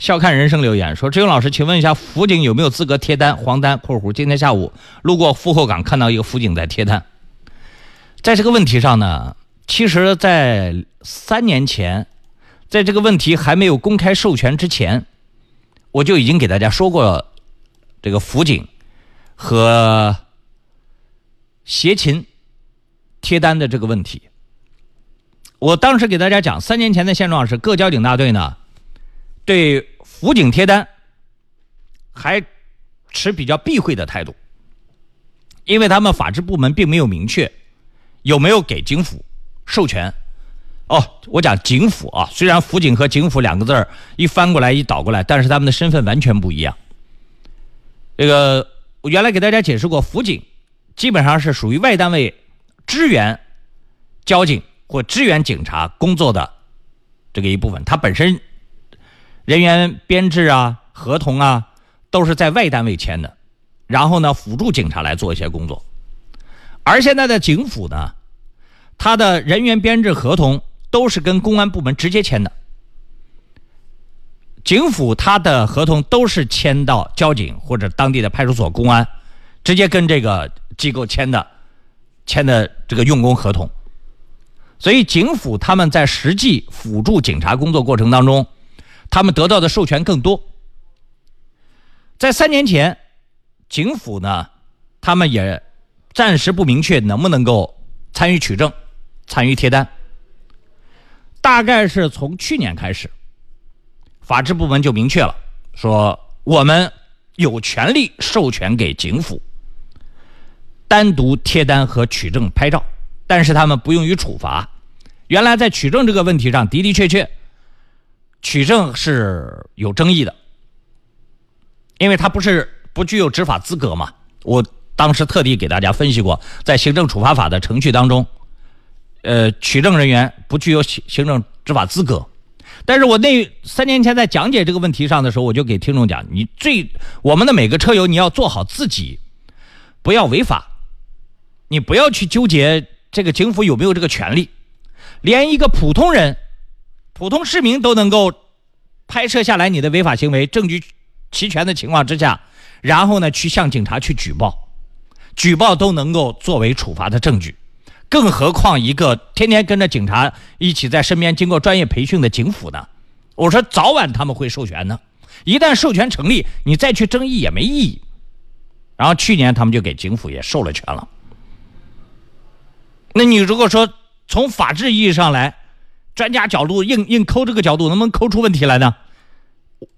笑看人生留言说：“志勇老师，请问一下，辅警有没有资格贴单？黄单（括弧）今天下午路过复后港，看到一个辅警在贴单。在这个问题上呢，其实，在三年前，在这个问题还没有公开授权之前，我就已经给大家说过这个辅警和协勤贴单的这个问题。我当时给大家讲，三年前的现状是各交警大队呢。”对辅警贴单，还持比较避讳的态度，因为他们法制部门并没有明确有没有给警府授权。哦，我讲警府啊，虽然辅警和警府两个字儿一翻过来一倒过来，但是他们的身份完全不一样。这个我原来给大家解释过，辅警基本上是属于外单位支援交警或支援警察工作的这个一部分，它本身。人员编制啊，合同啊，都是在外单位签的，然后呢，辅助警察来做一些工作。而现在的警府呢，他的人员编制合同都是跟公安部门直接签的。警府他的合同都是签到交警或者当地的派出所、公安，直接跟这个机构签的，签的这个用工合同。所以警府他们在实际辅助警察工作过程当中。他们得到的授权更多。在三年前，警府呢，他们也暂时不明确能不能够参与取证、参与贴单。大概是从去年开始，法制部门就明确了，说我们有权利授权给警府单独贴单和取证拍照，但是他们不用于处罚。原来在取证这个问题上的的确确。取证是有争议的，因为他不是不具有执法资格嘛。我当时特地给大家分析过，在行政处罚法的程序当中，呃，取证人员不具有行行政执法资格。但是我那三年前在讲解这个问题上的时候，我就给听众讲：你最我们的每个车友，你要做好自己，不要违法，你不要去纠结这个警府有没有这个权利，连一个普通人。普通市民都能够拍摄下来你的违法行为，证据齐全的情况之下，然后呢去向警察去举报，举报都能够作为处罚的证据，更何况一个天天跟着警察一起在身边经过专业培训的警府呢？我说早晚他们会授权的，一旦授权成立，你再去争议也没意义。然后去年他们就给警府也授了权了。那你如果说从法治意义上来，专家角度硬硬抠这个角度能不能抠出问题来呢？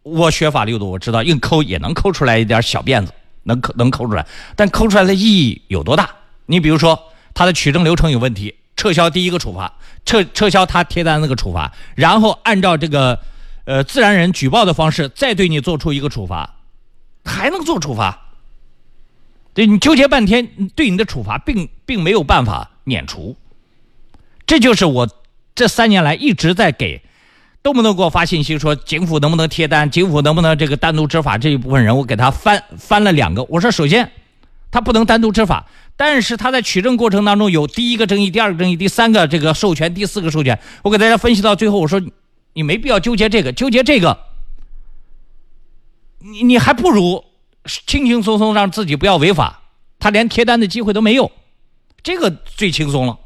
我学法律的，我知道硬抠也能抠出来一点小辫子，能抠能抠出来，但抠出来的意义有多大？你比如说他的取证流程有问题，撤销第一个处罚，撤撤销他贴单那个处罚，然后按照这个呃自然人举报的方式再对你做出一个处罚，还能做处罚？对你纠结半天，对你的处罚并并没有办法免除，这就是我。这三年来一直在给，动不动给我发信息说警府能不能贴单，警府能不能这个单独执法这一部分人，我给他翻翻了两个。我说首先，他不能单独执法，但是他在取证过程当中有第一个争议、第二个争议、第三个这个授权、第四个授权。我给大家分析到最后，我说你没必要纠结这个，纠结这个，你你还不如轻轻松松让自己不要违法，他连贴单的机会都没有，这个最轻松了。